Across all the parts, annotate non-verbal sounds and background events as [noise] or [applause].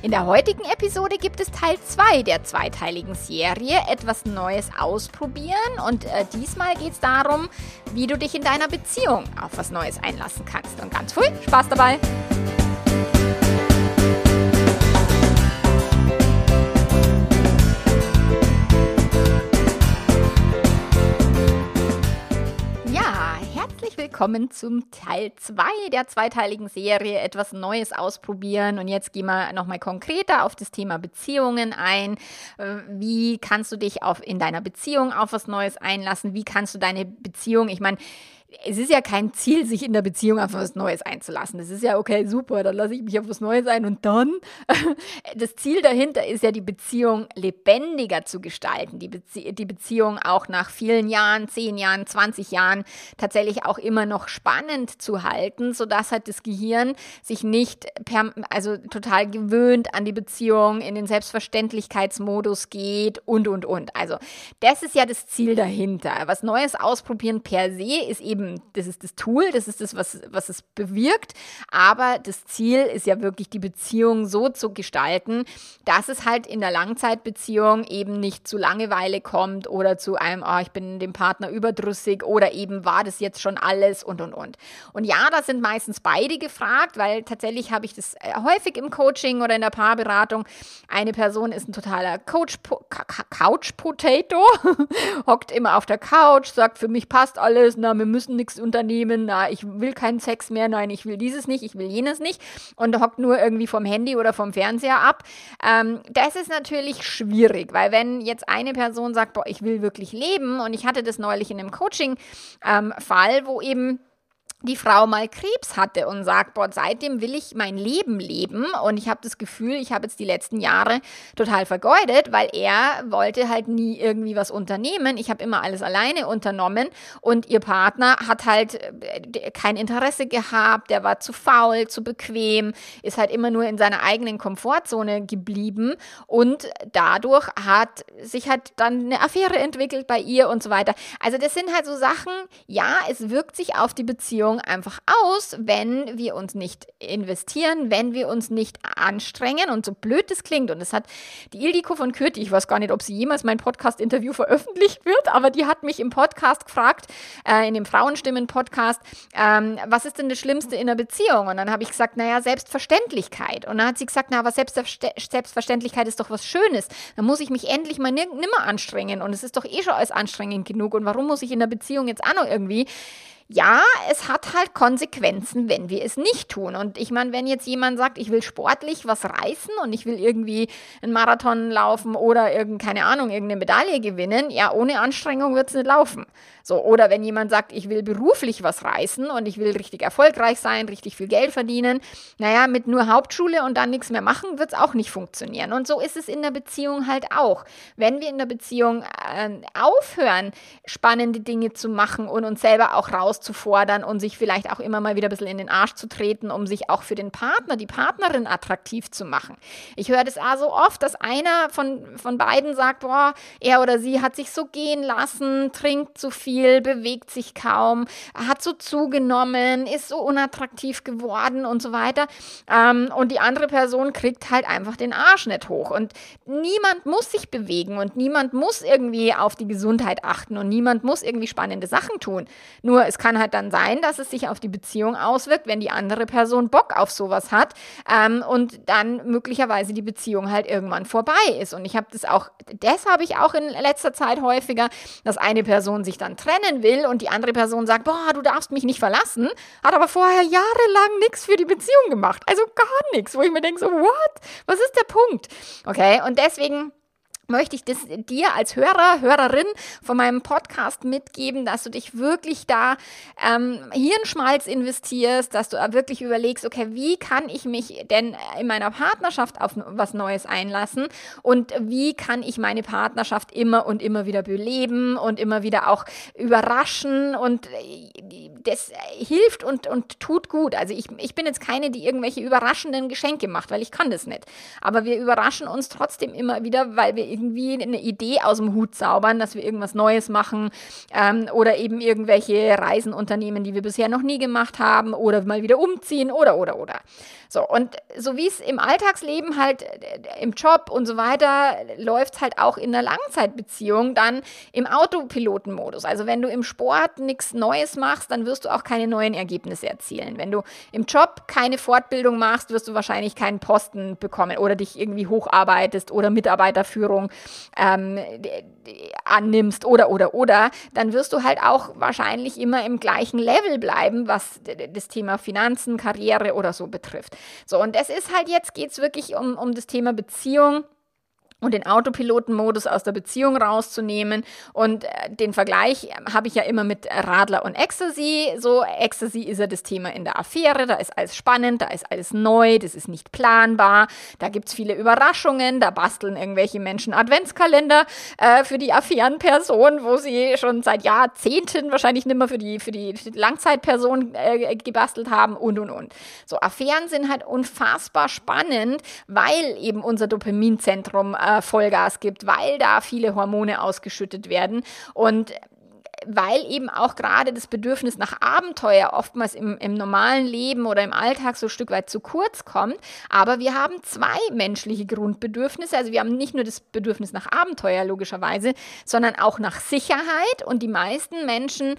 In der heutigen Episode gibt es Teil 2 der zweiteiligen Serie, etwas Neues ausprobieren und äh, diesmal geht es darum, wie du dich in deiner Beziehung auf was Neues einlassen kannst. Und ganz viel Spaß dabei! Willkommen zum Teil 2 der zweiteiligen Serie Etwas Neues ausprobieren. Und jetzt gehen wir nochmal konkreter auf das Thema Beziehungen ein. Äh, wie kannst du dich auf, in deiner Beziehung auf was Neues einlassen? Wie kannst du deine Beziehung, ich meine, es ist ja kein Ziel, sich in der Beziehung auf was Neues einzulassen. Das ist ja okay, super, dann lasse ich mich auf was Neues ein und dann. [laughs] Das Ziel dahinter ist ja, die Beziehung lebendiger zu gestalten, die, Bezie die Beziehung auch nach vielen Jahren, zehn Jahren, 20 Jahren tatsächlich auch immer noch spannend zu halten, sodass halt das Gehirn sich nicht per, also total gewöhnt an die Beziehung, in den Selbstverständlichkeitsmodus geht und, und, und. Also das ist ja das Ziel dahinter. Was Neues ausprobieren per se ist eben eben, das ist das Tool, das ist das, was, was es bewirkt. Aber das Ziel ist ja wirklich, die Beziehung so zu gestalten, dass es halt in der Langzeitbeziehung eben nicht zu Langeweile kommt oder zu einem, oh, ich bin dem Partner überdrüssig oder eben war das jetzt schon alles und und und. Und ja, da sind meistens beide gefragt, weil tatsächlich habe ich das äh, häufig im Coaching oder in der Paarberatung. Eine Person ist ein totaler Coach, Couch Potato, [laughs] hockt immer auf der Couch, sagt, für mich passt alles, na, wir müssen müssen nichts unternehmen, na, ich will keinen Sex mehr, nein, ich will dieses nicht, ich will jenes nicht und hockt nur irgendwie vom Handy oder vom Fernseher ab. Ähm, das ist natürlich schwierig, weil wenn jetzt eine Person sagt, boah, ich will wirklich leben und ich hatte das neulich in einem Coaching-Fall, ähm, wo eben die Frau mal Krebs hatte und sagt, boah, seitdem will ich mein Leben leben. Und ich habe das Gefühl, ich habe jetzt die letzten Jahre total vergeudet, weil er wollte halt nie irgendwie was unternehmen. Ich habe immer alles alleine unternommen. Und ihr Partner hat halt äh, kein Interesse gehabt, der war zu faul, zu bequem, ist halt immer nur in seiner eigenen Komfortzone geblieben. Und dadurch hat sich halt dann eine Affäre entwickelt bei ihr und so weiter. Also das sind halt so Sachen, ja, es wirkt sich auf die Beziehung Beziehung einfach aus, wenn wir uns nicht investieren, wenn wir uns nicht anstrengen und so blöd das klingt. Und es hat die Ildiko von Kürti, ich weiß gar nicht, ob sie jemals mein Podcast-Interview veröffentlicht wird, aber die hat mich im Podcast gefragt, äh, in dem Frauenstimmen-Podcast, ähm, was ist denn das Schlimmste in einer Beziehung? Und dann habe ich gesagt, naja, Selbstverständlichkeit. Und dann hat sie gesagt, na, aber Selbstverständlichkeit ist doch was Schönes. Da muss ich mich endlich mal nimmer anstrengen. Und es ist doch eh schon alles anstrengend genug. Und warum muss ich in der Beziehung jetzt auch noch irgendwie ja, es hat halt Konsequenzen, wenn wir es nicht tun. Und ich meine, wenn jetzt jemand sagt, ich will sportlich was reißen und ich will irgendwie einen Marathon laufen oder irgend, Ahnung, irgendeine Medaille gewinnen, ja, ohne Anstrengung wird es nicht laufen. So, oder wenn jemand sagt, ich will beruflich was reißen und ich will richtig erfolgreich sein, richtig viel Geld verdienen, naja, mit nur Hauptschule und dann nichts mehr machen, wird es auch nicht funktionieren. Und so ist es in der Beziehung halt auch. Wenn wir in der Beziehung äh, aufhören, spannende Dinge zu machen und uns selber auch rauszufordern und sich vielleicht auch immer mal wieder ein bisschen in den Arsch zu treten, um sich auch für den Partner, die Partnerin attraktiv zu machen. Ich höre das auch so oft, dass einer von, von beiden sagt, boah, er oder sie hat sich so gehen lassen, trinkt zu viel viel, bewegt sich kaum, hat so zugenommen, ist so unattraktiv geworden und so weiter. Ähm, und die andere Person kriegt halt einfach den Arsch nicht hoch. Und niemand muss sich bewegen und niemand muss irgendwie auf die Gesundheit achten und niemand muss irgendwie spannende Sachen tun. Nur es kann halt dann sein, dass es sich auf die Beziehung auswirkt, wenn die andere Person Bock auf sowas hat ähm, und dann möglicherweise die Beziehung halt irgendwann vorbei ist. Und ich habe das auch, das habe ich auch in letzter Zeit häufiger, dass eine Person sich dann trennt trennen will und die andere Person sagt, boah, du darfst mich nicht verlassen, hat aber vorher jahrelang nichts für die Beziehung gemacht. Also gar nichts, wo ich mir denke, so, what? Was ist der Punkt? Okay, und deswegen möchte ich das dir als Hörer, Hörerin von meinem Podcast mitgeben, dass du dich wirklich da ähm, Hirnschmalz investierst, dass du wirklich überlegst, okay, wie kann ich mich denn in meiner Partnerschaft auf was Neues einlassen und wie kann ich meine Partnerschaft immer und immer wieder beleben und immer wieder auch überraschen und das hilft und, und tut gut. Also ich, ich bin jetzt keine, die irgendwelche überraschenden Geschenke macht, weil ich kann das nicht. Aber wir überraschen uns trotzdem immer wieder, weil wir irgendwie eine Idee aus dem Hut zaubern, dass wir irgendwas Neues machen ähm, oder eben irgendwelche Reisen unternehmen, die wir bisher noch nie gemacht haben oder mal wieder umziehen oder, oder, oder. So, und so wie es im Alltagsleben halt, äh, im Job und so weiter, läuft halt auch in der Langzeitbeziehung dann im Autopilotenmodus. Also wenn du im Sport nichts Neues machst, dann wirst du auch keine neuen Ergebnisse erzielen. Wenn du im Job keine Fortbildung machst, wirst du wahrscheinlich keinen Posten bekommen oder dich irgendwie hocharbeitest oder Mitarbeiterführung ähm, annimmst oder, oder, oder, dann wirst du halt auch wahrscheinlich immer im gleichen Level bleiben, was das Thema Finanzen, Karriere oder so betrifft. So, und es ist halt jetzt, geht es wirklich um, um das Thema Beziehung und den Autopilotenmodus aus der Beziehung rauszunehmen. Und äh, den Vergleich ähm, habe ich ja immer mit Radler und Ecstasy. So, Ecstasy ist ja das Thema in der Affäre, da ist alles spannend, da ist alles neu, das ist nicht planbar, da gibt es viele Überraschungen, da basteln irgendwelche Menschen Adventskalender äh, für die Affärenperson, wo sie schon seit Jahrzehnten wahrscheinlich nicht mehr für die, für die, für die Langzeitperson äh, gebastelt haben und und und. So, Affären sind halt unfassbar spannend, weil eben unser Dopaminzentrum äh, äh, Vollgas gibt, weil da viele Hormone ausgeschüttet werden und weil eben auch gerade das Bedürfnis nach Abenteuer oftmals im, im, normalen Leben oder im Alltag so ein Stück weit zu kurz kommt. Aber wir haben zwei menschliche Grundbedürfnisse. Also wir haben nicht nur das Bedürfnis nach Abenteuer logischerweise, sondern auch nach Sicherheit. Und die meisten Menschen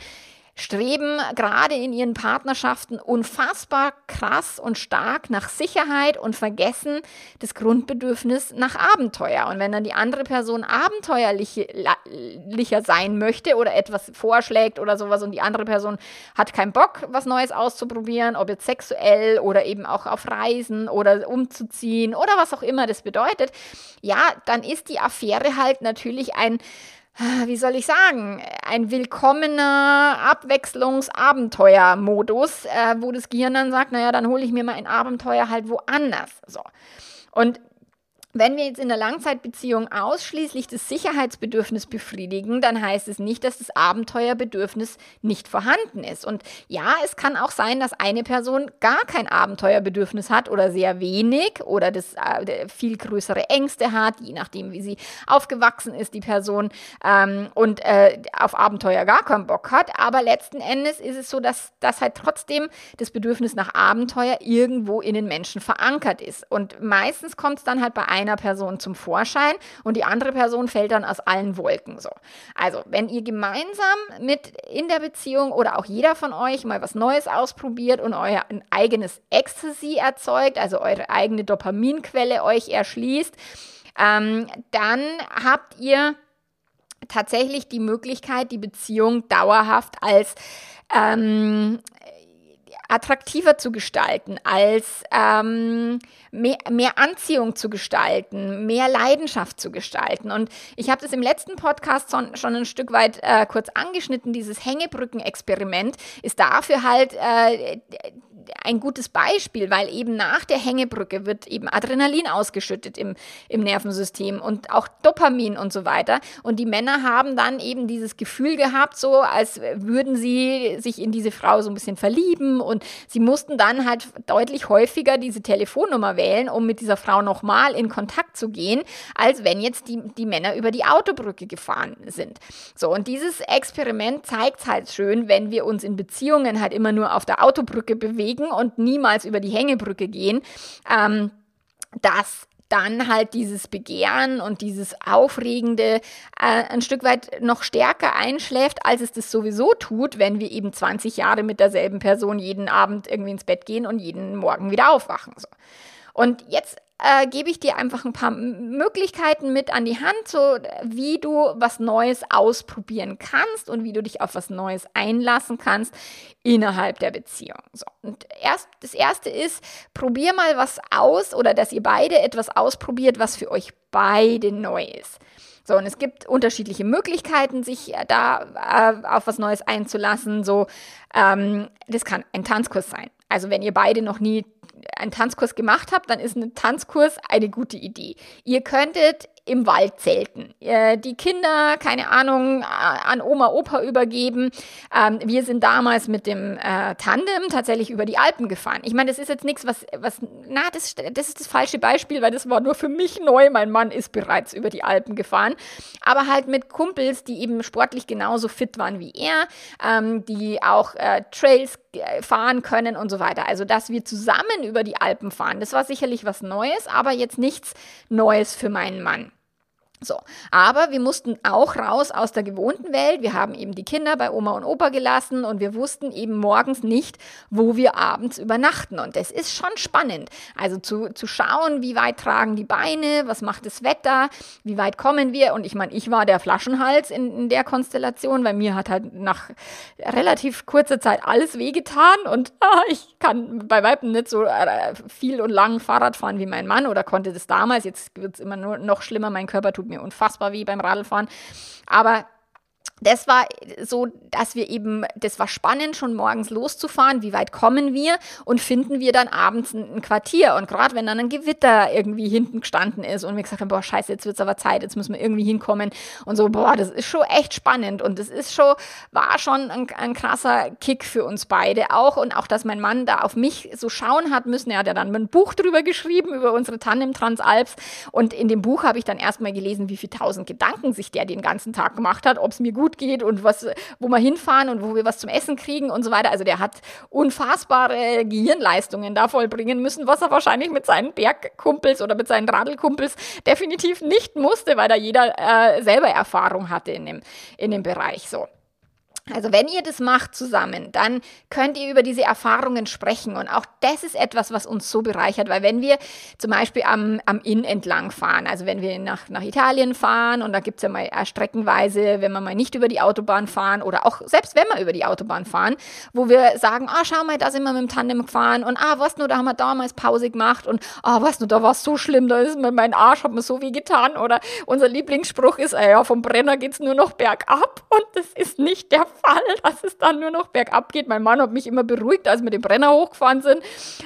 streben gerade in ihren Partnerschaften unfassbar krass und stark nach Sicherheit und vergessen das Grundbedürfnis nach Abenteuer. Und wenn dann die andere Person abenteuerlicher sein möchte oder etwas vorschlägt oder sowas und die andere Person hat keinen Bock, was Neues auszuprobieren, ob jetzt sexuell oder eben auch auf Reisen oder umzuziehen oder was auch immer das bedeutet, ja, dann ist die Affäre halt natürlich ein wie soll ich sagen, ein willkommener Abwechslungsabenteuermodus, äh, wo das Gehirn dann sagt, naja, dann hole ich mir mal ein Abenteuer halt woanders. So. Und wenn wir jetzt in der Langzeitbeziehung ausschließlich das Sicherheitsbedürfnis befriedigen, dann heißt es nicht, dass das Abenteuerbedürfnis nicht vorhanden ist. Und ja, es kann auch sein, dass eine Person gar kein Abenteuerbedürfnis hat oder sehr wenig oder das äh, viel größere Ängste hat, je nachdem, wie sie aufgewachsen ist, die Person, ähm, und äh, auf Abenteuer gar keinen Bock hat. Aber letzten Endes ist es so, dass, dass halt trotzdem das Bedürfnis nach Abenteuer irgendwo in den Menschen verankert ist. Und meistens kommt es dann halt bei einer Person zum Vorschein und die andere Person fällt dann aus allen Wolken so. Also, wenn ihr gemeinsam mit in der Beziehung oder auch jeder von euch mal was Neues ausprobiert und euer eigenes Ecstasy erzeugt, also eure eigene Dopaminquelle euch erschließt, ähm, dann habt ihr tatsächlich die Möglichkeit, die Beziehung dauerhaft als ähm, attraktiver zu gestalten, als ähm, mehr, mehr Anziehung zu gestalten, mehr Leidenschaft zu gestalten. Und ich habe das im letzten Podcast schon, ein Stück weit äh, kurz angeschnitten. Dieses Hängebrücken-Experiment ist dafür halt äh, ein gutes Beispiel, weil eben nach der Hängebrücke wird eben Adrenalin ausgeschüttet im, im Nervensystem und auch Dopamin und so weiter. Und die Männer haben dann eben dieses Gefühl gehabt, so als würden sie sich in diese Frau so ein bisschen verlieben und sie mussten dann halt deutlich häufiger diese Telefonnummer wählen, um mit dieser Frau nochmal in Kontakt zu gehen, als wenn jetzt die, die Männer über die Autobrücke gefahren sind. So, und dieses Experiment zeigt es halt schön, wenn wir uns in Beziehungen halt immer nur auf der Autobrücke bewegen, bewegen und niemals über die Hängebrücke gehen, ähm, dass dann halt dieses Begehren und dieses Aufregende äh, ein Stück weit noch stärker einschläft, als es das sowieso tut, wenn wir eben 20 Jahre mit derselben Person jeden Abend irgendwie ins Bett gehen und jeden Morgen wieder aufwachen. So. Und jetzt äh, gebe ich dir einfach ein paar Möglichkeiten mit an die Hand, so wie du was Neues ausprobieren kannst und wie du dich auf was Neues einlassen kannst innerhalb der Beziehung. So. Und erst, das erste ist, probier mal was aus oder dass ihr beide etwas ausprobiert, was für euch beide neu ist. So, und es gibt unterschiedliche Möglichkeiten, sich äh, da äh, auf was Neues einzulassen. So, ähm, das kann ein Tanzkurs sein. Also wenn ihr beide noch nie einen Tanzkurs gemacht habt, dann ist ein Tanzkurs eine gute Idee. Ihr könntet im Wald zelten. Äh, die Kinder, keine Ahnung, an Oma, Opa übergeben. Ähm, wir sind damals mit dem äh, Tandem tatsächlich über die Alpen gefahren. Ich meine, das ist jetzt nichts, was, was, na, das, das ist das falsche Beispiel, weil das war nur für mich neu. Mein Mann ist bereits über die Alpen gefahren. Aber halt mit Kumpels, die eben sportlich genauso fit waren wie er, ähm, die auch äh, Trails äh, fahren können und so weiter. Also, dass wir zusammen über die Alpen fahren, das war sicherlich was Neues, aber jetzt nichts Neues für meinen Mann. So, aber wir mussten auch raus aus der gewohnten Welt. Wir haben eben die Kinder bei Oma und Opa gelassen und wir wussten eben morgens nicht, wo wir abends übernachten. Und das ist schon spannend. Also zu, zu schauen, wie weit tragen die Beine, was macht das Wetter, wie weit kommen wir. Und ich meine, ich war der Flaschenhals in, in der Konstellation, weil mir hat halt nach relativ kurzer Zeit alles wehgetan und ah, ich kann bei Weitem nicht so äh, viel und lang Fahrrad fahren wie mein Mann oder konnte das damals. Jetzt wird es immer nur noch schlimmer. Mein Körper tut mir unfassbar wie beim Radlfahren. Aber das war so, dass wir eben, das war spannend, schon morgens loszufahren. Wie weit kommen wir und finden wir dann abends ein, Quartier? Und gerade wenn dann ein Gewitter irgendwie hinten gestanden ist und wir gesagt haben, boah, scheiße, jetzt wird es aber Zeit, jetzt müssen wir irgendwie hinkommen. Und so, boah, das ist schon echt spannend. Und das ist schon, war schon ein, ein krasser Kick für uns beide auch. Und auch, dass mein Mann da auf mich so schauen hat müssen. Er hat ja dann ein Buch drüber geschrieben, über unsere Tandem Transalps. Und in dem Buch habe ich dann erstmal gelesen, wie viele tausend Gedanken sich der den ganzen Tag gemacht hat, ob es mir gut gut geht und was, wo wir hinfahren und wo wir was zum Essen kriegen und so weiter. Also der hat unfassbare Gehirnleistungen da vollbringen müssen, was er wahrscheinlich mit seinen Bergkumpels oder mit seinen Radelkumpels definitiv nicht musste, weil da jeder äh, selber Erfahrung hatte in dem, in dem Bereich so. Also wenn ihr das macht zusammen, dann könnt ihr über diese Erfahrungen sprechen. Und auch das ist etwas, was uns so bereichert, weil wenn wir zum Beispiel am, am Inn entlang fahren, also wenn wir nach, nach Italien fahren und da gibt es ja mal äh, streckenweise, wenn wir mal nicht über die Autobahn fahren oder auch selbst wenn wir über die Autobahn fahren, wo wir sagen, ah, schau mal, da sind wir mit dem Tandem gefahren und ah, was nur, da haben wir damals Pause gemacht und ah, was nur, da war es so schlimm, da ist mir mein Arsch, hat mir so wie getan oder unser Lieblingsspruch ist, ah ja, vom Brenner geht es nur noch bergab [laughs] und das ist nicht der Fall, [laughs] dass es dann nur noch bergab geht. Mein Mann hat mich immer beruhigt, als wir den Brenner hochgefahren sind,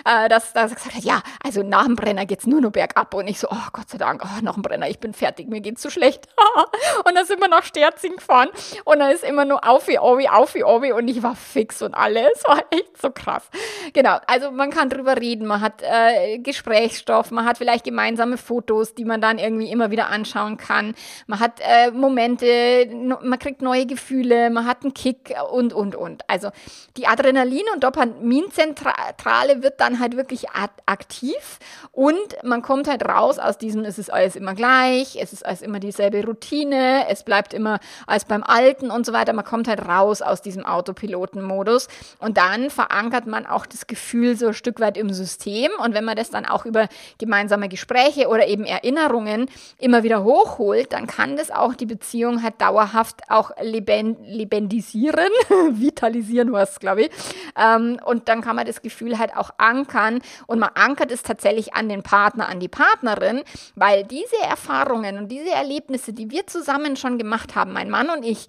äh, dass, dass er gesagt hat, ja, also nach dem Brenner geht es nur noch bergab. Und ich so, oh Gott sei Dank, oh, nach dem Brenner, ich bin fertig, mir geht's so schlecht. [laughs] und dann sind wir nach Sterzing gefahren und dann ist immer nur auf wie Obi, auf wie Obi und ich war fix und alles. [laughs] war echt so krass. Genau, also man kann drüber reden, man hat äh, Gesprächsstoff, man hat vielleicht gemeinsame Fotos, die man dann irgendwie immer wieder anschauen kann. Man hat äh, Momente, man kriegt neue Gefühle, man hat Kick und, und, und. Also die Adrenalin- und Dopaminzentrale wird dann halt wirklich aktiv und man kommt halt raus aus diesem, es ist alles immer gleich, es ist alles immer dieselbe Routine, es bleibt immer als beim Alten und so weiter. Man kommt halt raus aus diesem Autopilotenmodus und dann verankert man auch das Gefühl so ein Stück weit im System und wenn man das dann auch über gemeinsame Gespräche oder eben Erinnerungen immer wieder hochholt, dann kann das auch die Beziehung halt dauerhaft auch lebend, lebendisieren vitalisieren. [laughs] vitalisieren war es, glaube ich. Ähm, und dann kann man das Gefühl halt auch ankern und man ankert es tatsächlich an den Partner, an die Partnerin, weil diese Erfahrungen und diese Erlebnisse, die wir zusammen schon gemacht haben, mein Mann und ich,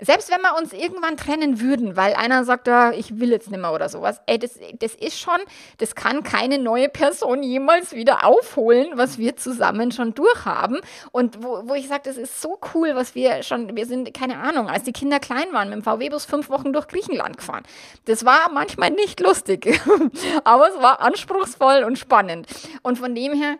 selbst wenn wir uns irgendwann trennen würden, weil einer sagt, ja, ich will jetzt nicht mehr oder sowas, ey, das, das ist schon, das kann keine neue Person jemals wieder aufholen, was wir zusammen schon durchhaben. Und wo, wo ich sage, das ist so cool, was wir schon, wir sind, keine Ahnung, als die Kinder klein waren, mit dem VW-Bus fünf Wochen durch Griechenland gefahren. Das war manchmal nicht lustig, [laughs] aber es war anspruchsvoll und spannend. Und von dem her,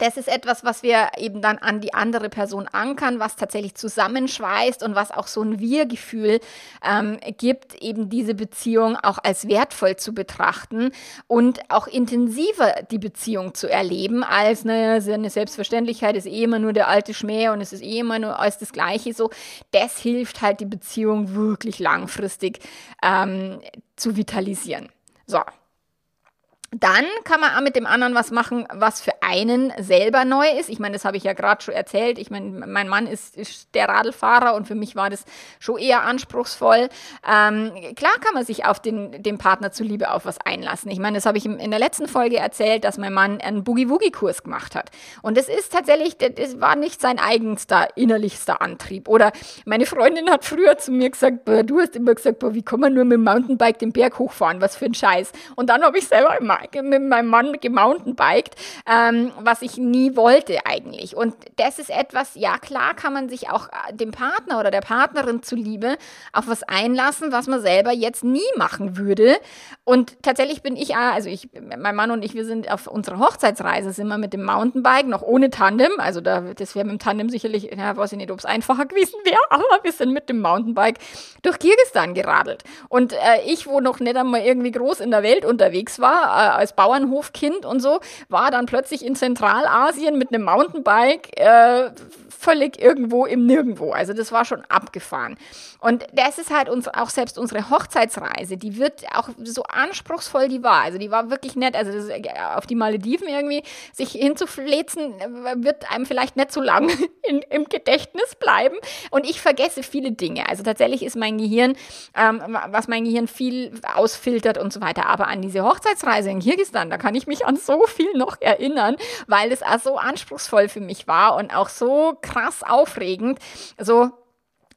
das ist etwas, was wir eben dann an die andere Person ankern, was tatsächlich zusammenschweißt und was auch so ein Wir-Gefühl ähm, gibt, eben diese Beziehung auch als wertvoll zu betrachten und auch intensiver die Beziehung zu erleben, als eine, eine Selbstverständlichkeit ist eh immer nur der alte Schmäh und es ist eh immer nur alles das Gleiche. So, das hilft halt die Beziehung wirklich langfristig ähm, zu vitalisieren. So, dann kann man auch mit dem anderen was machen, was für einen selber neu ist. Ich meine, das habe ich ja gerade schon erzählt. Ich meine, mein Mann ist, ist, der Radlfahrer und für mich war das schon eher anspruchsvoll. Ähm, klar kann man sich auf den, den Partner zuliebe auf was einlassen. Ich meine, das habe ich in der letzten Folge erzählt, dass mein Mann einen Boogie-Woogie-Kurs gemacht hat. Und das ist tatsächlich, das war nicht sein eigenster, innerlichster Antrieb. Oder meine Freundin hat früher zu mir gesagt, du hast immer gesagt, wie kann man nur mit dem Mountainbike den Berg hochfahren? Was für ein Scheiß. Und dann habe ich selber immer mit meinem Mann gemountainbiked, ähm, was ich nie wollte eigentlich. Und das ist etwas, ja klar kann man sich auch äh, dem Partner oder der Partnerin zuliebe auf was einlassen, was man selber jetzt nie machen würde. Und tatsächlich bin ich, also ich, mein Mann und ich, wir sind auf unserer Hochzeitsreise, sind wir mit dem Mountainbike, noch ohne Tandem, also da, das wäre mit dem Tandem sicherlich, ja, weiß ich nicht, ob es einfacher gewesen wäre, [laughs] aber wir sind mit dem Mountainbike durch Kirgisistan geradelt. Und äh, ich, wo noch nicht einmal irgendwie groß in der Welt unterwegs war, äh, als Bauernhofkind und so, war dann plötzlich in Zentralasien mit einem Mountainbike äh, völlig irgendwo im Nirgendwo. Also das war schon abgefahren. Und das ist halt uns auch selbst unsere Hochzeitsreise, die wird auch so anspruchsvoll die war. Also die war wirklich nett. Also das, äh, auf die Malediven irgendwie sich hinzuflezen, äh, wird einem vielleicht nicht so lang [laughs] im Gedächtnis bleiben. Und ich vergesse viele Dinge. Also tatsächlich ist mein Gehirn, ähm, was mein Gehirn viel ausfiltert und so weiter. Aber an diese Hochzeitsreise in Kirgisistan, da kann ich mich an so viel noch erinnern, weil es auch so anspruchsvoll für mich war und auch so krass aufregend. So,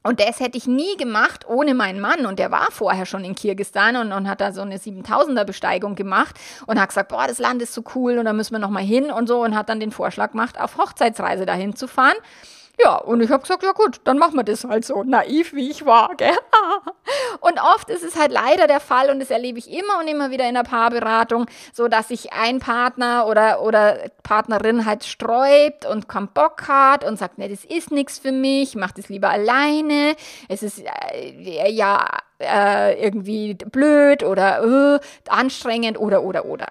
und das hätte ich nie gemacht ohne meinen Mann. Und der war vorher schon in Kirgisistan und, und hat da so eine 7000er Besteigung gemacht und hat gesagt, boah, das Land ist so cool und da müssen wir nochmal hin und so und hat dann den Vorschlag gemacht, auf Hochzeitsreise dahin zu fahren. Ja, und ich habe gesagt, ja gut, dann machen wir das halt so, naiv wie ich war. Gell? [laughs] Und oft ist es halt leider der Fall, und das erlebe ich immer und immer wieder in der Paarberatung, so dass sich ein Partner oder, oder Partnerin halt sträubt und keinen Bock hat und sagt, nee, das ist nichts für mich, mach das lieber alleine, es ist äh, ja äh, irgendwie blöd oder äh, anstrengend oder, oder, oder.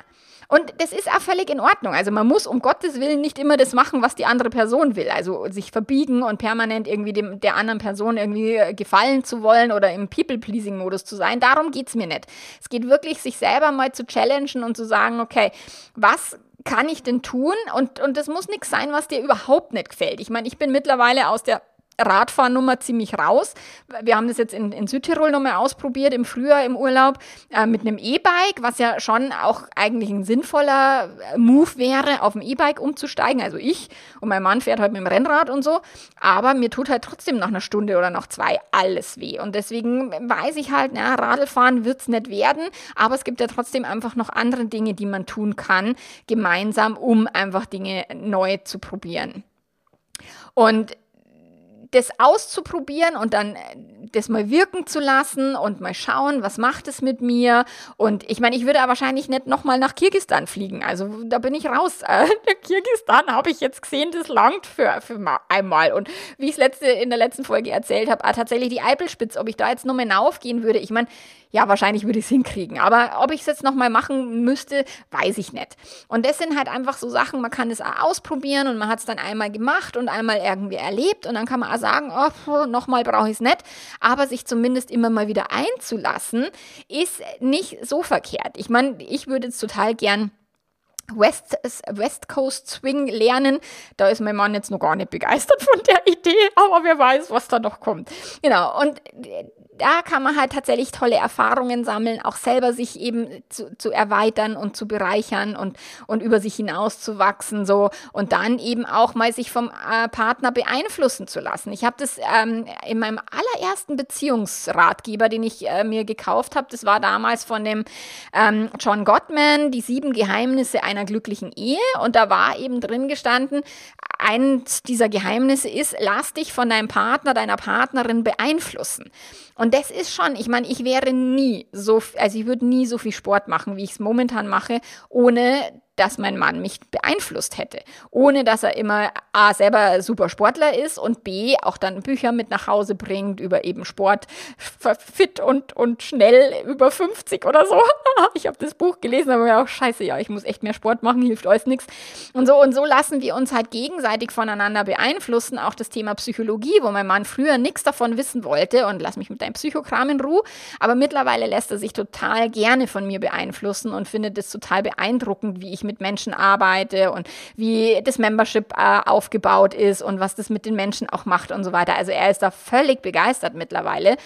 Und das ist auch völlig in Ordnung. Also man muss um Gottes Willen nicht immer das machen, was die andere Person will. Also sich verbiegen und permanent irgendwie dem, der anderen Person irgendwie äh, gefallen zu wollen oder im People-Pleasing-Modus zu sein. Darum geht es mir nicht. Es geht wirklich, sich selber mal zu challengen und zu sagen, okay, was kann ich denn tun? Und, und das muss nichts sein, was dir überhaupt nicht gefällt. Ich meine, ich bin mittlerweile aus der Radfahrnummer ziemlich raus. Wir haben das jetzt in, in Südtirol nochmal ausprobiert, im Frühjahr im Urlaub, äh, mit einem E-Bike, was ja schon auch eigentlich ein sinnvoller Move wäre, auf ein E-Bike umzusteigen. Also ich und mein Mann fährt halt mit dem Rennrad und so. Aber mir tut halt trotzdem nach einer Stunde oder nach zwei alles weh. Und deswegen weiß ich halt, na, Radlfahren wird es nicht werden. Aber es gibt ja trotzdem einfach noch andere Dinge, die man tun kann, gemeinsam, um einfach Dinge neu zu probieren. Und das auszuprobieren und dann äh, das mal wirken zu lassen und mal schauen, was macht es mit mir. Und ich meine, ich würde wahrscheinlich nicht nochmal nach Kirgistan fliegen. Also da bin ich raus. [laughs] Äh, Kirgistan habe ich jetzt gesehen, das langt für, für einmal. Und wie ich es in der letzten Folge erzählt habe, ah, tatsächlich die Eipelspitze, ob ich da jetzt nochmal hinaufgehen würde. Ich meine, ja, wahrscheinlich würde ich es hinkriegen. Aber ob ich es jetzt nochmal machen müsste, weiß ich nicht. Und das sind halt einfach so Sachen, man kann es ausprobieren und man hat es dann einmal gemacht und einmal irgendwie erlebt und dann kann man auch sagen, oh, nochmal brauche ich es nicht. Aber sich zumindest immer mal wieder einzulassen, ist nicht so verkehrt. Ich meine, ich würde es total gern West, West Coast Swing lernen. Da ist mein Mann jetzt noch gar nicht begeistert von der Idee, aber wer weiß, was da noch kommt. Genau. Und da kann man halt tatsächlich tolle Erfahrungen sammeln, auch selber sich eben zu, zu erweitern und zu bereichern und, und über sich hinaus zu wachsen, so und dann eben auch mal sich vom äh, Partner beeinflussen zu lassen. Ich habe das ähm, in meinem allerersten Beziehungsratgeber, den ich äh, mir gekauft habe, das war damals von dem ähm, John Gottman, die sieben Geheimnisse einer glücklichen Ehe und da war eben drin gestanden, eins dieser Geheimnisse ist, lass dich von deinem Partner, deiner Partnerin beeinflussen. Und das ist schon, ich meine, ich wäre nie so, also ich würde nie so viel Sport machen, wie ich es momentan mache, ohne dass mein Mann mich beeinflusst hätte. Ohne dass er immer A, selber super Sportler ist und B, auch dann Bücher mit nach Hause bringt über eben Sport, fit und, und schnell über 50 oder so. [laughs] ich habe das Buch gelesen, aber mir auch scheiße, ja, ich muss echt mehr Sport machen, hilft euch nichts. Und so, und so lassen wir uns halt gegenseitig voneinander beeinflussen. Auch das Thema Psychologie, wo mein Mann früher nichts davon wissen wollte und lass mich mit deinem Psychokram in Ruhe. Aber mittlerweile lässt er sich total gerne von mir beeinflussen und findet es total beeindruckend, wie ich ich mit Menschen arbeite und wie das Membership äh, aufgebaut ist und was das mit den Menschen auch macht und so weiter. Also er ist da völlig begeistert mittlerweile,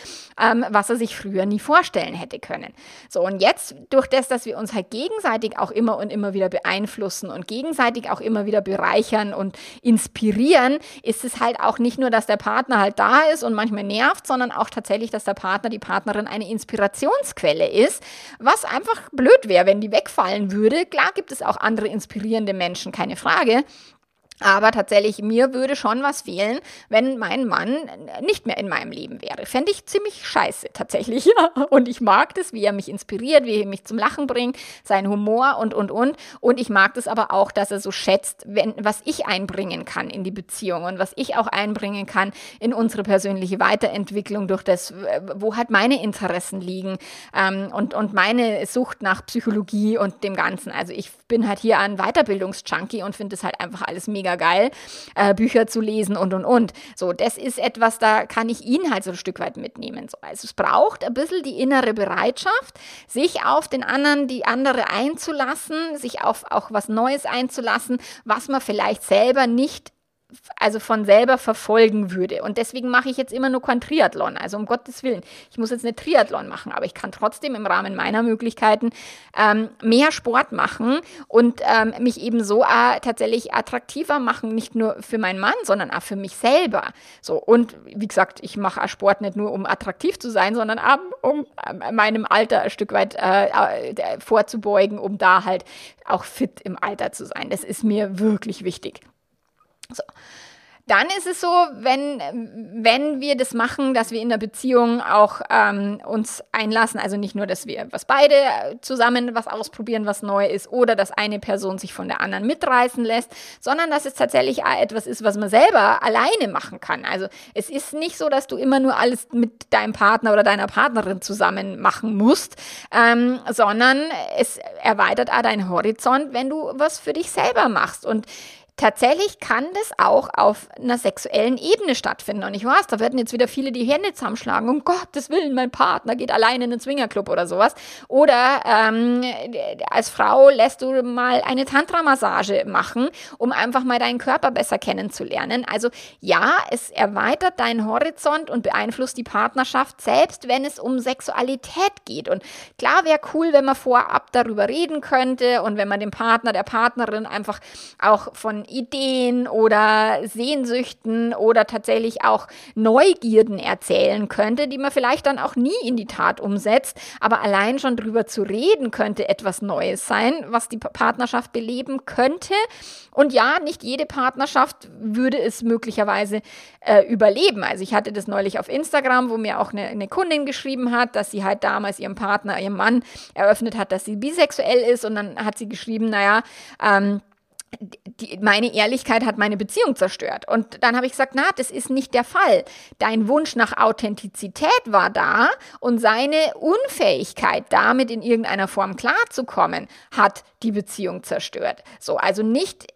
ähm, was er sich früher nie vorstellen hätte können. So, und jetzt durch das, dass wir uns halt gegenseitig auch immer und immer wieder beeinflussen und gegenseitig auch immer wieder bereichern und inspirieren, ist es halt auch nicht nur, dass der Partner halt da ist und manchmal nervt, sondern auch tatsächlich, dass der Partner, die Partnerin eine Inspirationsquelle ist, was einfach blöd wäre, wenn die wegfallen würde. Klar gibt es auch andere inspirierende Menschen, keine Frage. Aber tatsächlich, mir würde schon was fehlen, wenn mein Mann nicht mehr in meinem Leben wäre. Fände ich ziemlich scheiße, tatsächlich. [laughs] Und ich mag das, wie er mich inspiriert, wie er mich zum Lachen bringt, sein Humor und, und, und. Und ich mag das aber auch, dass er so schätzt, wenn, was ich einbringen kann in die Beziehung und was ich auch einbringen kann in unsere persönliche Weiterentwicklung durch das, wo halt meine Interessen liegen ähm, und, und meine Sucht nach Psychologie und dem Ganzen. Also ich bin halt hier ein Weiterbildungsjunkie und finde es halt einfach alles mega mega geil, äh, Bücher zu lesen und und und. So, das ist etwas, da kann ich ihn halt so ein Stück weit mitnehmen. So, also es braucht ein bisschen die innere Bereitschaft, sich auf den anderen, die andere einzulassen, sich auf auch was Neues einzulassen, was man vielleicht selber nicht also von selber verfolgen würde. Und deswegen mache ich jetzt immer nur kein Triathlon. Also um Gottes Willen, ich muss jetzt nicht Triathlon machen, aber ich kann trotzdem im Rahmen meiner Möglichkeiten ähm, mehr Sport machen und ähm, mich eben so äh, tatsächlich attraktiver machen, nicht nur für meinen Mann, sondern auch für mich selber. So und wie gesagt, ich mache Sport nicht nur um attraktiv zu sein, sondern auch um äh, meinem Alter ein Stück weit äh, äh, vorzubeugen, um da halt auch fit im Alter zu sein. Das ist mir wirklich wichtig. So. Dann ist es so, wenn, wenn wir das machen, dass wir in der Beziehung auch ähm, uns einlassen, also nicht nur, dass wir was beide zusammen was ausprobieren, was neu ist, oder dass eine Person sich von der anderen mitreißen lässt, sondern dass es tatsächlich auch etwas ist, was man selber alleine machen kann. Also es ist nicht so, dass du immer nur alles mit deinem Partner oder deiner Partnerin zusammen machen musst, ähm, sondern es erweitert auch deinen Horizont, wenn du was für dich selber machst. Und tatsächlich kann das auch auf einer sexuellen Ebene stattfinden. Und ich weiß, da werden jetzt wieder viele die Hände zusammenschlagen. Um Gottes Willen, mein Partner geht alleine in den Swingerclub oder sowas. Oder ähm, als Frau lässt du mal eine Tantra-Massage machen, um einfach mal deinen Körper besser kennenzulernen. Also ja, es erweitert deinen Horizont und beeinflusst die Partnerschaft, selbst wenn es um Sexualität geht. Und klar wäre cool, wenn man vorab darüber reden könnte und wenn man dem Partner, der Partnerin einfach auch von Ideen oder Sehnsüchten oder tatsächlich auch Neugierden erzählen könnte, die man vielleicht dann auch nie in die Tat umsetzt. Aber allein schon drüber zu reden könnte etwas Neues sein, was die Partnerschaft beleben könnte. Und ja, nicht jede Partnerschaft würde es möglicherweise äh, überleben. Also ich hatte das neulich auf Instagram, wo mir auch eine, eine Kundin geschrieben hat, dass sie halt damals ihrem Partner, ihrem Mann eröffnet hat, dass sie bisexuell ist. Und dann hat sie geschrieben, naja, ähm, die, meine Ehrlichkeit hat meine Beziehung zerstört. Und dann habe ich gesagt, na, das ist nicht der Fall. Dein Wunsch nach Authentizität war da und seine Unfähigkeit, damit in irgendeiner Form klarzukommen, hat die Beziehung zerstört. So, also nicht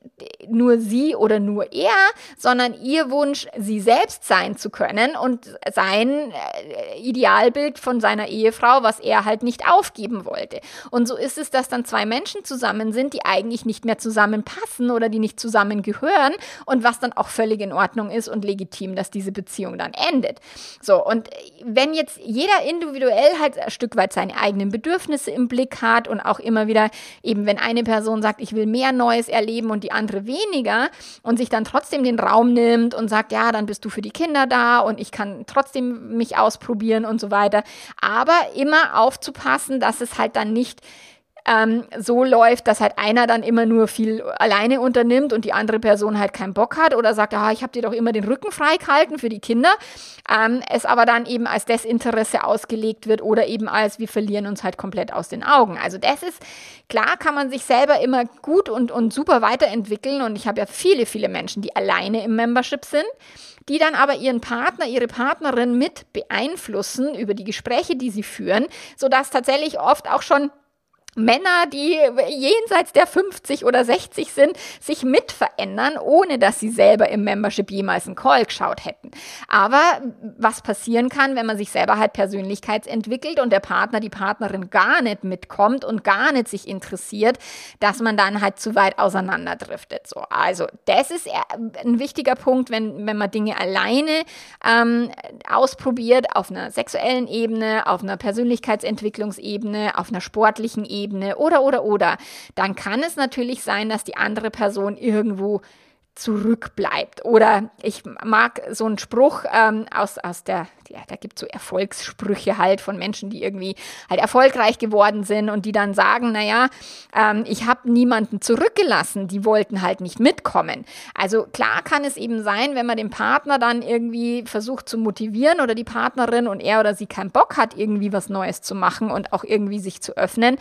nur sie oder nur er, sondern ihr Wunsch, sie selbst sein zu können und sein äh, Idealbild von seiner Ehefrau, was er halt nicht aufgeben wollte. Und so ist es, dass dann zwei Menschen zusammen sind, die eigentlich nicht mehr zusammenpassen oder die nicht zusammengehören und was dann auch völlig in Ordnung ist und legitim, dass diese Beziehung dann endet. So, und wenn jetzt jeder individuell halt ein Stück weit seine eigenen Bedürfnisse im Blick hat und auch immer wieder eben, wenn eine Person sagt, ich will mehr Neues erleben und die andere weniger und sich dann trotzdem den Raum nimmt und sagt, ja, dann bist du für die Kinder da und ich kann trotzdem mich ausprobieren und so weiter. Aber immer aufzupassen, dass es halt dann nicht ähm, so läuft, dass halt einer dann immer nur viel alleine unternimmt und die andere Person halt keinen Bock hat oder sagt, ah, ich habe dir doch immer den Rücken freigehalten für die Kinder, ähm, es aber dann eben als Desinteresse ausgelegt wird oder eben als wir verlieren uns halt komplett aus den Augen. Also das ist, klar kann man sich selber immer gut und, und super weiterentwickeln und ich habe ja viele, viele Menschen, die alleine im Membership sind die dann aber ihren Partner, ihre Partnerin mit beeinflussen über die Gespräche, die sie führen, sodass tatsächlich oft auch schon Männer, die jenseits der 50 oder 60 sind, sich mit verändern, ohne dass sie selber im Membership jemals einen Call geschaut hätten. Aber was passieren kann, wenn man sich selber halt persönlichkeitsentwickelt und der Partner, die Partnerin gar nicht mitkommt und gar nicht sich interessiert, dass man dann halt zu weit auseinanderdriftet. So, also das ist ein wichtiger Punkt, wenn, wenn man Dinge alleine ähm, ausprobiert, auf einer sexuellen Ebene, auf einer Persönlichkeitsentwicklungsebene, auf einer sportlichen Ebene oder oder oder, dann kann es natürlich sein, dass die andere Person irgendwo zurückbleibt. Oder ich mag so einen Spruch ähm, aus, aus der, ja, da gibt es so Erfolgssprüche halt von Menschen, die irgendwie halt erfolgreich geworden sind und die dann sagen, naja, ähm, ich habe niemanden zurückgelassen, die wollten halt nicht mitkommen. Also klar kann es eben sein, wenn man den Partner dann irgendwie versucht zu motivieren oder die Partnerin und er oder sie keinen Bock hat, irgendwie was Neues zu machen und auch irgendwie sich zu öffnen,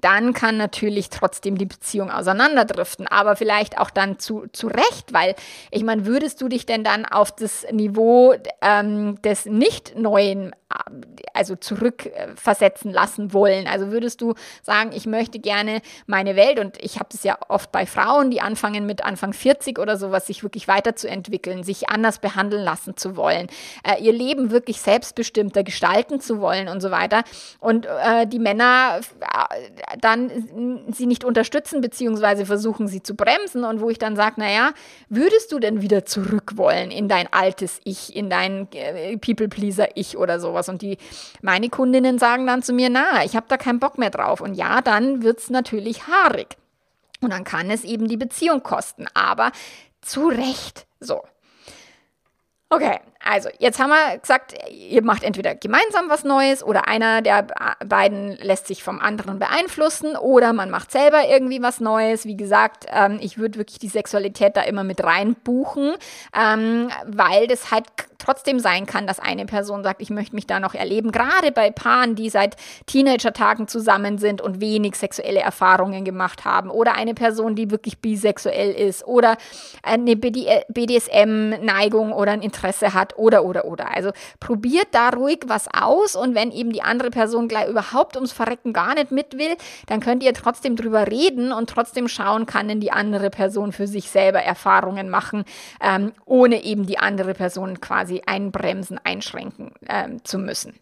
dann kann natürlich trotzdem die Beziehung auseinanderdriften, aber vielleicht auch dann zu, zu Recht Recht, weil ich meine, würdest du dich denn dann auf das Niveau ähm, des nicht neuen, also zurückversetzen lassen wollen? Also würdest du sagen, ich möchte gerne meine Welt und ich habe das ja oft bei Frauen, die anfangen mit Anfang 40 oder sowas, sich wirklich weiterzuentwickeln, sich anders behandeln lassen zu wollen, äh, ihr Leben wirklich selbstbestimmter gestalten zu wollen und so weiter. Und äh, die Männer äh, dann sie nicht unterstützen, beziehungsweise versuchen sie zu bremsen und wo ich dann sage, naja, würdest du denn wieder zurück wollen in dein altes Ich, in dein äh, People-Pleaser-Ich oder sowas? Und die, meine Kundinnen sagen dann zu mir, na, ich habe da keinen Bock mehr drauf. Und ja, dann wird es natürlich haarig. Und dann kann es eben die Beziehung kosten. Aber zu Recht so. Okay, also jetzt haben wir gesagt, ihr macht entweder gemeinsam was Neues oder einer der beiden lässt sich vom anderen beeinflussen oder man macht selber irgendwie was Neues. Wie gesagt, ähm, ich würde wirklich die Sexualität da immer mit reinbuchen, ähm, weil das halt trotzdem sein kann, dass eine Person sagt, ich möchte mich da noch erleben. Gerade bei Paaren, die seit Teenager-Tagen zusammen sind und wenig sexuelle Erfahrungen gemacht haben oder eine Person, die wirklich bisexuell ist oder eine BDSM-Neigung oder ein Interesse Interesse hat oder, oder, oder. Also probiert da ruhig was aus und wenn eben die andere Person gleich überhaupt ums Verrecken gar nicht mit will, dann könnt ihr trotzdem drüber reden und trotzdem schauen, kann denn die andere Person für sich selber Erfahrungen machen, ähm, ohne eben die andere Person quasi einbremsen, einschränken ähm, zu müssen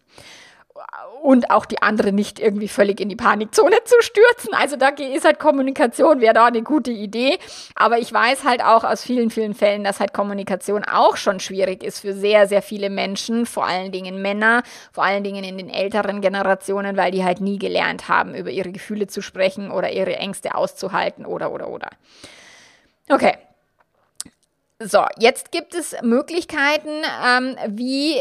und auch die andere nicht irgendwie völlig in die Panikzone zu stürzen. Also da ist halt Kommunikation, wäre da eine gute Idee. Aber ich weiß halt auch aus vielen, vielen Fällen, dass halt Kommunikation auch schon schwierig ist für sehr, sehr viele Menschen, vor allen Dingen Männer, vor allen Dingen in den älteren Generationen, weil die halt nie gelernt haben, über ihre Gefühle zu sprechen oder ihre Ängste auszuhalten oder, oder, oder. Okay, so, jetzt gibt es Möglichkeiten, ähm, wie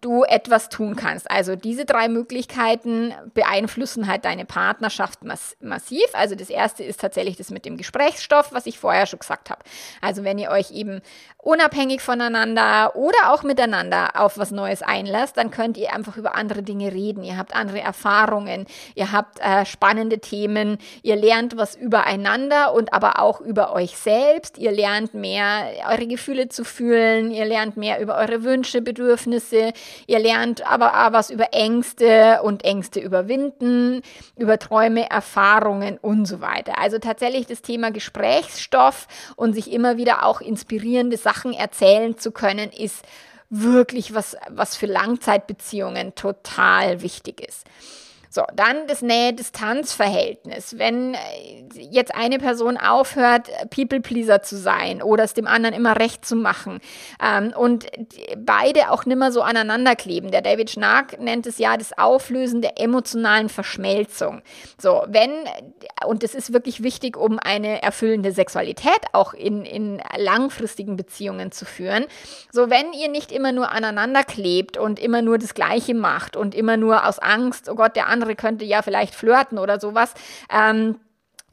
du etwas tun kannst. Also diese drei Möglichkeiten beeinflussen halt deine Partnerschaft mass massiv. Also das erste ist tatsächlich das mit dem Gesprächsstoff, was ich vorher schon gesagt habe. Also wenn ihr euch eben unabhängig voneinander oder auch miteinander auf was Neues einlasst, dann könnt ihr einfach über andere Dinge reden. Ihr habt andere Erfahrungen, ihr habt äh, spannende Themen, ihr lernt was übereinander und aber auch über euch selbst. Ihr lernt mehr eure Gefühle zu fühlen, ihr lernt mehr über eure Wünsche, Bedürfnisse, ihr lernt aber auch was über Ängste und Ängste überwinden, über Träume, Erfahrungen und so weiter. Also tatsächlich das Thema Gesprächsstoff und sich immer wieder auch inspirierende Sachen erzählen zu können, ist wirklich was, was für Langzeitbeziehungen total wichtig ist. So, dann das Nähe-Distanz-Verhältnis. Wenn äh, jetzt eine Person aufhört, People-Pleaser zu sein oder es dem anderen immer recht zu machen ähm, und beide auch nimmer so aneinander kleben. Der David Schnark nennt es ja das Auflösen der emotionalen Verschmelzung. So, wenn, und das ist wirklich wichtig, um eine erfüllende Sexualität auch in, in langfristigen Beziehungen zu führen. So, wenn ihr nicht immer nur aneinander klebt und immer nur das Gleiche macht und immer nur aus Angst, oh Gott, der andere andere könnte ja vielleicht flirten oder sowas. Ähm,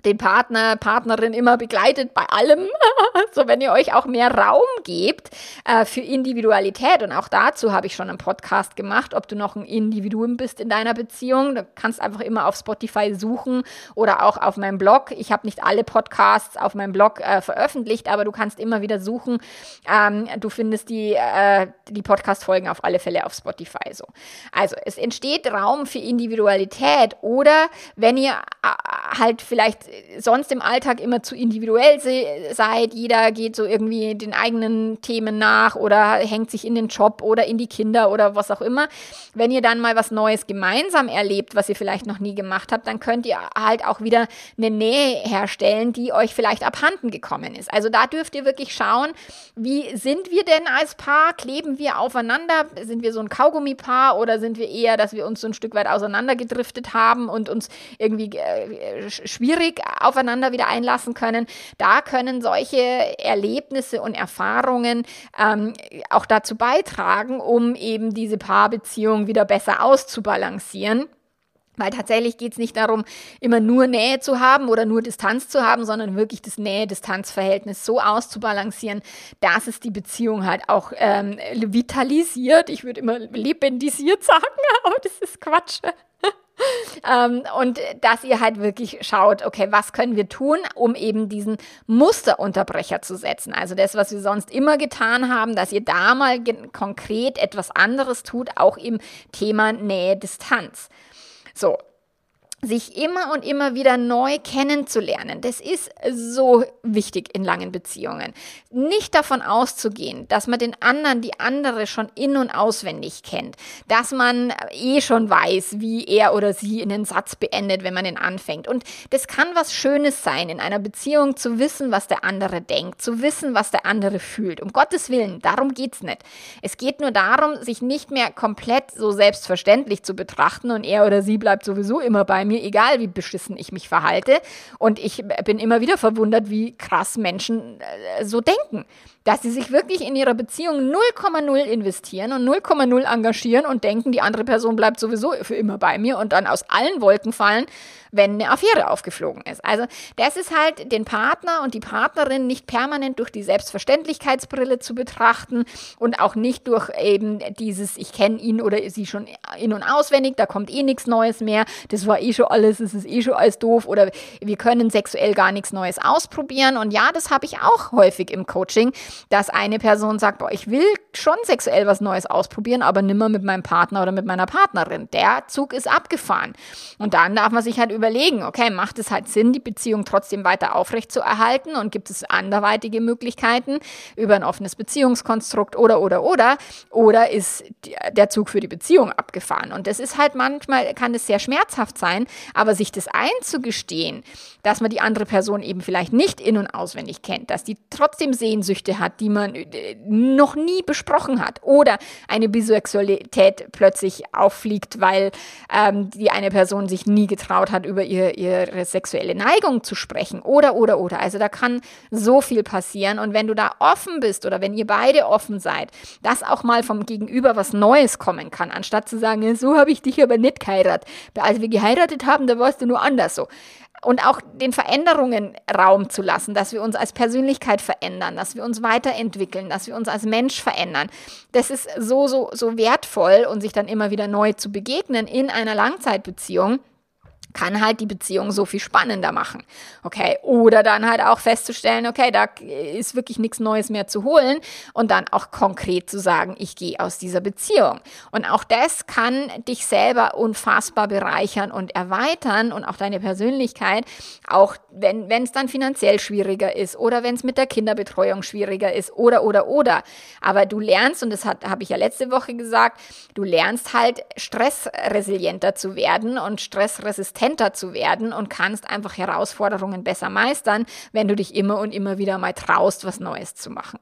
den Partner, Partnerin immer begleitet bei allem. [laughs] so, wenn ihr euch auch mehr Raum gebt äh, für Individualität. Und auch dazu habe ich schon einen Podcast gemacht, ob du noch ein Individuum bist in deiner Beziehung. Du kannst einfach immer auf Spotify suchen oder auch auf meinem Blog. Ich habe nicht alle Podcasts auf meinem Blog äh, veröffentlicht, aber du kannst immer wieder suchen. Ähm, du findest die, äh, die Podcast-Folgen auf alle Fälle auf Spotify so. Also, es entsteht Raum für Individualität oder wenn ihr äh, halt vielleicht sonst im Alltag immer zu individuell se seid. Jeder geht so irgendwie den eigenen Themen nach oder hängt sich in den Job oder in die Kinder oder was auch immer. Wenn ihr dann mal was Neues gemeinsam erlebt, was ihr vielleicht noch nie gemacht habt, dann könnt ihr halt auch wieder eine Nähe herstellen, die euch vielleicht abhanden gekommen ist. Also da dürft ihr wirklich schauen, wie sind wir denn als Paar? Kleben wir aufeinander? Sind wir so ein Kaugummipaar oder sind wir eher, dass wir uns so ein Stück weit auseinandergedriftet haben und uns irgendwie äh, schwierig aufeinander wieder einlassen können? Da können solche Erlebnisse und Erfahrungen ähm, auch dazu beitragen, um eben diese Paarbeziehung wieder besser auszubalancieren. Weil tatsächlich geht es nicht darum, immer nur Nähe zu haben oder nur Distanz zu haben, sondern wirklich das Nähe-Distanz-Verhältnis so auszubalancieren, dass es die Beziehung halt auch ähm, vitalisiert. Ich würde immer lebendisiert [laughs] sagen, aber das ist Quatsch. Ähm, und dass ihr halt wirklich schaut, okay, was können wir tun, um eben diesen Musterunterbrecher zu setzen. Also das, was wir sonst immer getan haben, dass ihr da mal konkret etwas anderes tut, auch im Thema Nähe-Distanz. So, sich immer und immer wieder neu kennenzulernen. Das ist so wichtig in langen Beziehungen. Nicht davon auszugehen, dass man den anderen, die andere schon in und auswendig kennt, dass man eh schon weiß, wie er oder sie einen Satz beendet, wenn man ihn anfängt. Und das kann was Schönes sein, in einer Beziehung zu wissen, was der andere denkt, zu wissen, was der andere fühlt. Um Gottes Willen, darum geht's nicht. Es geht nur darum, sich nicht mehr komplett so selbstverständlich zu betrachten und er oder sie bleibt sowieso immer bei mir mir egal, wie beschissen ich mich verhalte. Und ich bin immer wieder verwundert, wie krass Menschen äh, so denken dass sie sich wirklich in ihrer Beziehung 0,0 investieren und 0,0 engagieren und denken, die andere Person bleibt sowieso für immer bei mir und dann aus allen Wolken fallen, wenn eine Affäre aufgeflogen ist. Also das ist halt den Partner und die Partnerin nicht permanent durch die Selbstverständlichkeitsbrille zu betrachten und auch nicht durch eben dieses, ich kenne ihn oder sie schon in und auswendig, da kommt eh nichts Neues mehr, das war eh schon alles, es ist eh schon alles doof oder wir können sexuell gar nichts Neues ausprobieren. Und ja, das habe ich auch häufig im Coaching, dass eine Person sagt, boah, ich will schon sexuell was Neues ausprobieren, aber nimmer mit meinem Partner oder mit meiner Partnerin. Der Zug ist abgefahren. Und dann darf man sich halt überlegen, okay, macht es halt Sinn, die Beziehung trotzdem weiter aufrecht zu erhalten und gibt es anderweitige Möglichkeiten über ein offenes Beziehungskonstrukt oder, oder, oder, oder ist der Zug für die Beziehung abgefahren? Und das ist halt manchmal, kann es sehr schmerzhaft sein, aber sich das einzugestehen, dass man die andere Person eben vielleicht nicht in- und auswendig kennt, dass die trotzdem Sehnsüchte hat, die man äh, noch nie besprochen hat. Oder eine Bisexualität plötzlich auffliegt, weil ähm, die eine Person sich nie getraut hat, über ihr, ihre sexuelle Neigung zu sprechen. Oder, oder, oder. Also da kann so viel passieren. Und wenn du da offen bist oder wenn ihr beide offen seid, dass auch mal vom Gegenüber was Neues kommen kann, anstatt zu sagen, so habe ich dich aber nicht geheiratet. Als wir geheiratet haben, da warst du nur anders so und auch den Veränderungen Raum zu lassen, dass wir uns als Persönlichkeit verändern, dass wir uns weiterentwickeln, dass wir uns als Mensch verändern. Das ist so, so, so wertvoll und sich dann immer wieder neu zu begegnen in einer Langzeitbeziehung kann halt die Beziehung so viel spannender machen. Okay, oder dann halt auch festzustellen, okay, da ist wirklich nichts Neues mehr zu holen und dann auch konkret zu sagen, ich gehe aus dieser Beziehung. Und auch das kann dich selber unfassbar bereichern und erweitern und auch deine Persönlichkeit, auch wenn es dann finanziell schwieriger ist oder wenn es mit der Kinderbetreuung schwieriger ist oder oder oder. Aber du lernst und das habe ich ja letzte Woche gesagt, du lernst halt stressresilienter zu werden und stressresistent resistenter zu werden und kannst einfach Herausforderungen besser meistern, wenn du dich immer und immer wieder mal traust, was Neues zu machen.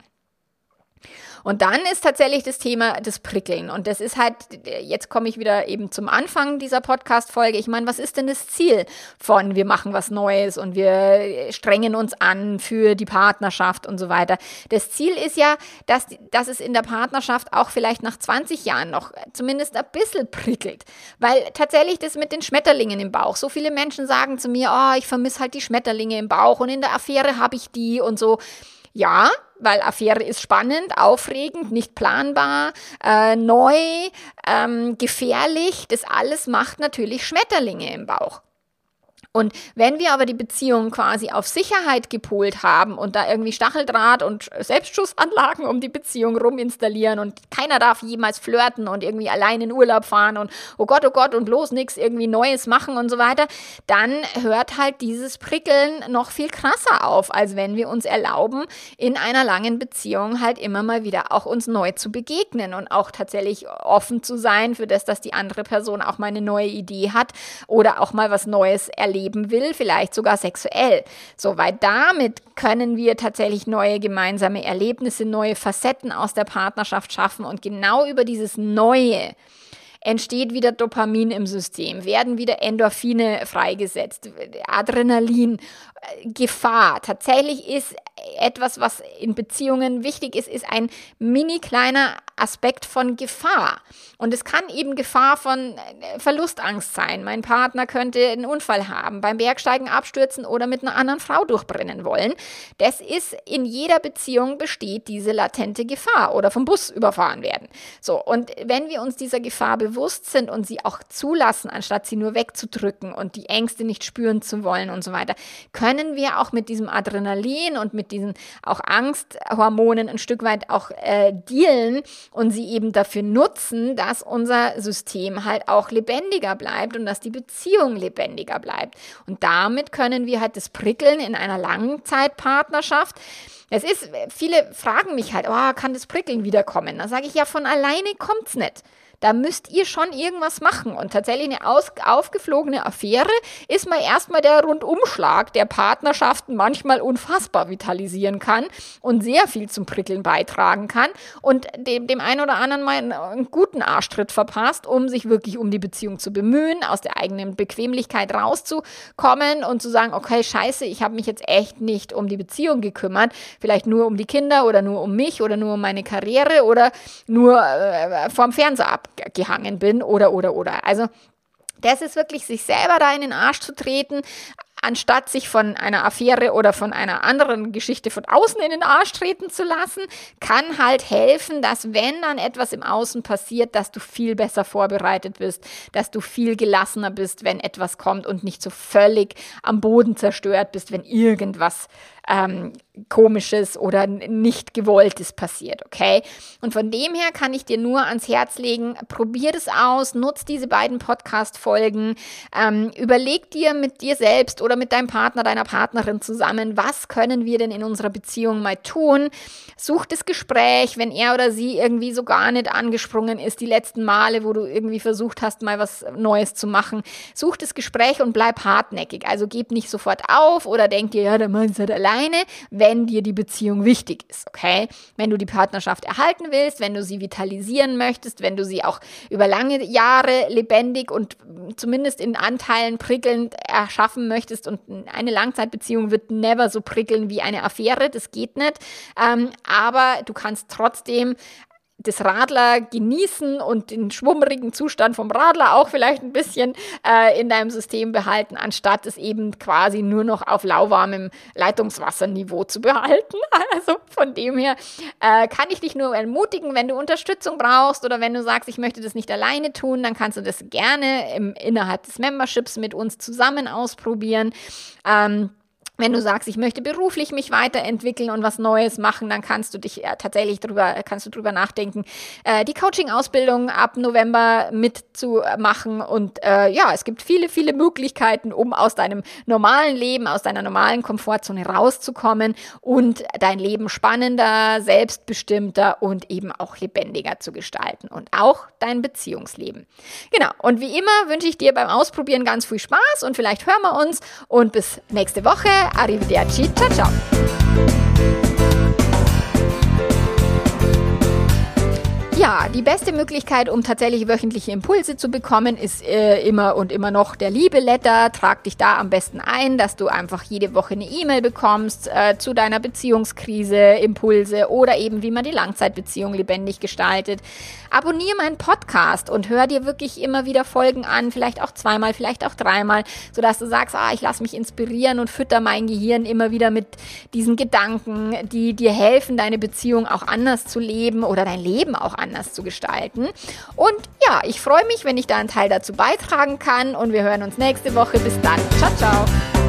Und dann ist tatsächlich das Thema das Prickeln. Und das ist halt, jetzt komme ich wieder eben zum Anfang dieser Podcast-Folge. Ich meine, was ist denn das Ziel von wir machen was Neues und wir strengen uns an für die Partnerschaft und so weiter? Das Ziel ist ja, dass, dass es in der Partnerschaft auch vielleicht nach 20 Jahren noch zumindest ein bisschen prickelt. Weil tatsächlich das mit den Schmetterlingen im Bauch. So viele Menschen sagen zu mir, oh, ich vermisse halt die Schmetterlinge im Bauch und in der Affäre habe ich die und so. Ja, weil Affäre ist spannend, aufregend, nicht planbar, äh, neu, ähm, gefährlich. Das alles macht natürlich Schmetterlinge im Bauch. Und wenn wir aber die Beziehung quasi auf Sicherheit gepolt haben und da irgendwie Stacheldraht und Selbstschussanlagen um die Beziehung rum installieren und keiner darf jemals flirten und irgendwie allein in Urlaub fahren und oh Gott, oh Gott und bloß nichts irgendwie Neues machen und so weiter, dann hört halt dieses Prickeln noch viel krasser auf, als wenn wir uns erlauben, in einer langen Beziehung halt immer mal wieder auch uns neu zu begegnen und auch tatsächlich offen zu sein für das, dass die andere Person auch mal eine neue Idee hat oder auch mal was Neues erlebt leben will, vielleicht sogar sexuell. So, weil damit können wir tatsächlich neue gemeinsame Erlebnisse, neue Facetten aus der Partnerschaft schaffen und genau über dieses Neue entsteht wieder Dopamin im System, werden wieder Endorphine freigesetzt, Adrenalin, Gefahr. Tatsächlich ist etwas, was in Beziehungen wichtig ist, ist ein mini kleiner Aspekt von Gefahr. Und es kann eben Gefahr von äh, Verlustangst sein. Mein Partner könnte einen Unfall haben, beim Bergsteigen abstürzen oder mit einer anderen Frau durchbrennen wollen. Das ist in jeder Beziehung besteht diese latente Gefahr oder vom Bus überfahren werden. So, und wenn wir uns dieser Gefahr bewusst sind und sie auch zulassen, anstatt sie nur wegzudrücken und die Ängste nicht spüren zu wollen und so weiter, können wir auch mit diesem Adrenalin und mit diesen auch Angsthormonen ein Stück weit auch äh, dealen und sie eben dafür nutzen, dass unser System halt auch lebendiger bleibt und dass die Beziehung lebendiger bleibt. Und damit können wir halt das Prickeln in einer Langzeitpartnerschaft es ist, viele fragen mich halt, oh, kann das Prickeln wiederkommen? Da sage ich ja, von alleine kommt es nicht. Da müsst ihr schon irgendwas machen. Und tatsächlich eine aus, aufgeflogene Affäre ist mal erstmal der Rundumschlag, der Partnerschaften manchmal unfassbar vitalisieren kann und sehr viel zum Prickeln beitragen kann und dem, dem einen oder anderen mal einen, einen guten Arschtritt verpasst, um sich wirklich um die Beziehung zu bemühen, aus der eigenen Bequemlichkeit rauszukommen und zu sagen, okay, scheiße, ich habe mich jetzt echt nicht um die Beziehung gekümmert, vielleicht nur um die Kinder oder nur um mich oder nur um meine Karriere oder nur äh, vorm Fernseher ab gehangen bin oder, oder, oder. Also das ist wirklich, sich selber da in den Arsch zu treten, anstatt sich von einer Affäre oder von einer anderen Geschichte von außen in den Arsch treten zu lassen, kann halt helfen, dass wenn dann etwas im Außen passiert, dass du viel besser vorbereitet bist, dass du viel gelassener bist, wenn etwas kommt und nicht so völlig am Boden zerstört bist, wenn irgendwas ähm, komisches oder nicht gewolltes passiert, okay? Und von dem her kann ich dir nur ans Herz legen, probier es aus, nutz diese beiden Podcast-Folgen, ähm, überleg dir mit dir selbst oder mit deinem Partner, deiner Partnerin zusammen, was können wir denn in unserer Beziehung mal tun? Such das Gespräch, wenn er oder sie irgendwie so gar nicht angesprungen ist, die letzten Male, wo du irgendwie versucht hast, mal was Neues zu machen. Such das Gespräch und bleib hartnäckig. Also gib nicht sofort auf oder denk dir, ja, der Mann ist halt alleine wenn dir die Beziehung wichtig ist, okay? Wenn du die Partnerschaft erhalten willst, wenn du sie vitalisieren möchtest, wenn du sie auch über lange Jahre lebendig und zumindest in Anteilen prickelnd erschaffen möchtest und eine Langzeitbeziehung wird never so prickeln wie eine Affäre, das geht nicht. Ähm, aber du kannst trotzdem das Radler genießen und den schwummerigen Zustand vom Radler auch vielleicht ein bisschen äh, in deinem System behalten, anstatt es eben quasi nur noch auf lauwarmem Leitungswasserniveau zu behalten. [laughs] Also von dem her äh, kann ich dich nur ermutigen, wenn du Unterstützung brauchst oder wenn du sagst, ich möchte das nicht alleine tun, dann kannst du das gerne im, innerhalb des Memberships mit uns zusammen ausprobieren. Ähm, wenn du sagst, ich möchte beruflich mich weiterentwickeln und was Neues machen, dann kannst du dich äh, tatsächlich drüber, kannst du drüber nachdenken, äh, die Coaching-Ausbildung ab November mitzumachen. Und äh, ja, es gibt viele, viele Möglichkeiten, um aus deinem normalen Leben, aus deiner normalen Komfortzone rauszukommen und dein Leben spannender, selbstbestimmter und eben auch lebendiger zu gestalten und auch dein Beziehungsleben. Genau. Und wie immer wünsche ich dir beim Ausprobieren ganz viel Spaß und vielleicht hören wir uns und bis nächste Woche. Arrivederci, ciao ciao. Ja, die beste Möglichkeit, um tatsächlich wöchentliche Impulse zu bekommen, ist äh, immer und immer noch der Liebe-Letter. Trag dich da am besten ein, dass du einfach jede Woche eine E-Mail bekommst äh, zu deiner Beziehungskrise, Impulse oder eben, wie man die Langzeitbeziehung lebendig gestaltet. Abonniere meinen Podcast und hör dir wirklich immer wieder Folgen an, vielleicht auch zweimal, vielleicht auch dreimal, sodass du sagst, ah, ich lasse mich inspirieren und fütter mein Gehirn immer wieder mit diesen Gedanken, die dir helfen, deine Beziehung auch anders zu leben oder dein Leben auch anders anders zu gestalten. Und ja, ich freue mich, wenn ich da einen Teil dazu beitragen kann und wir hören uns nächste Woche. Bis dann. Ciao, ciao.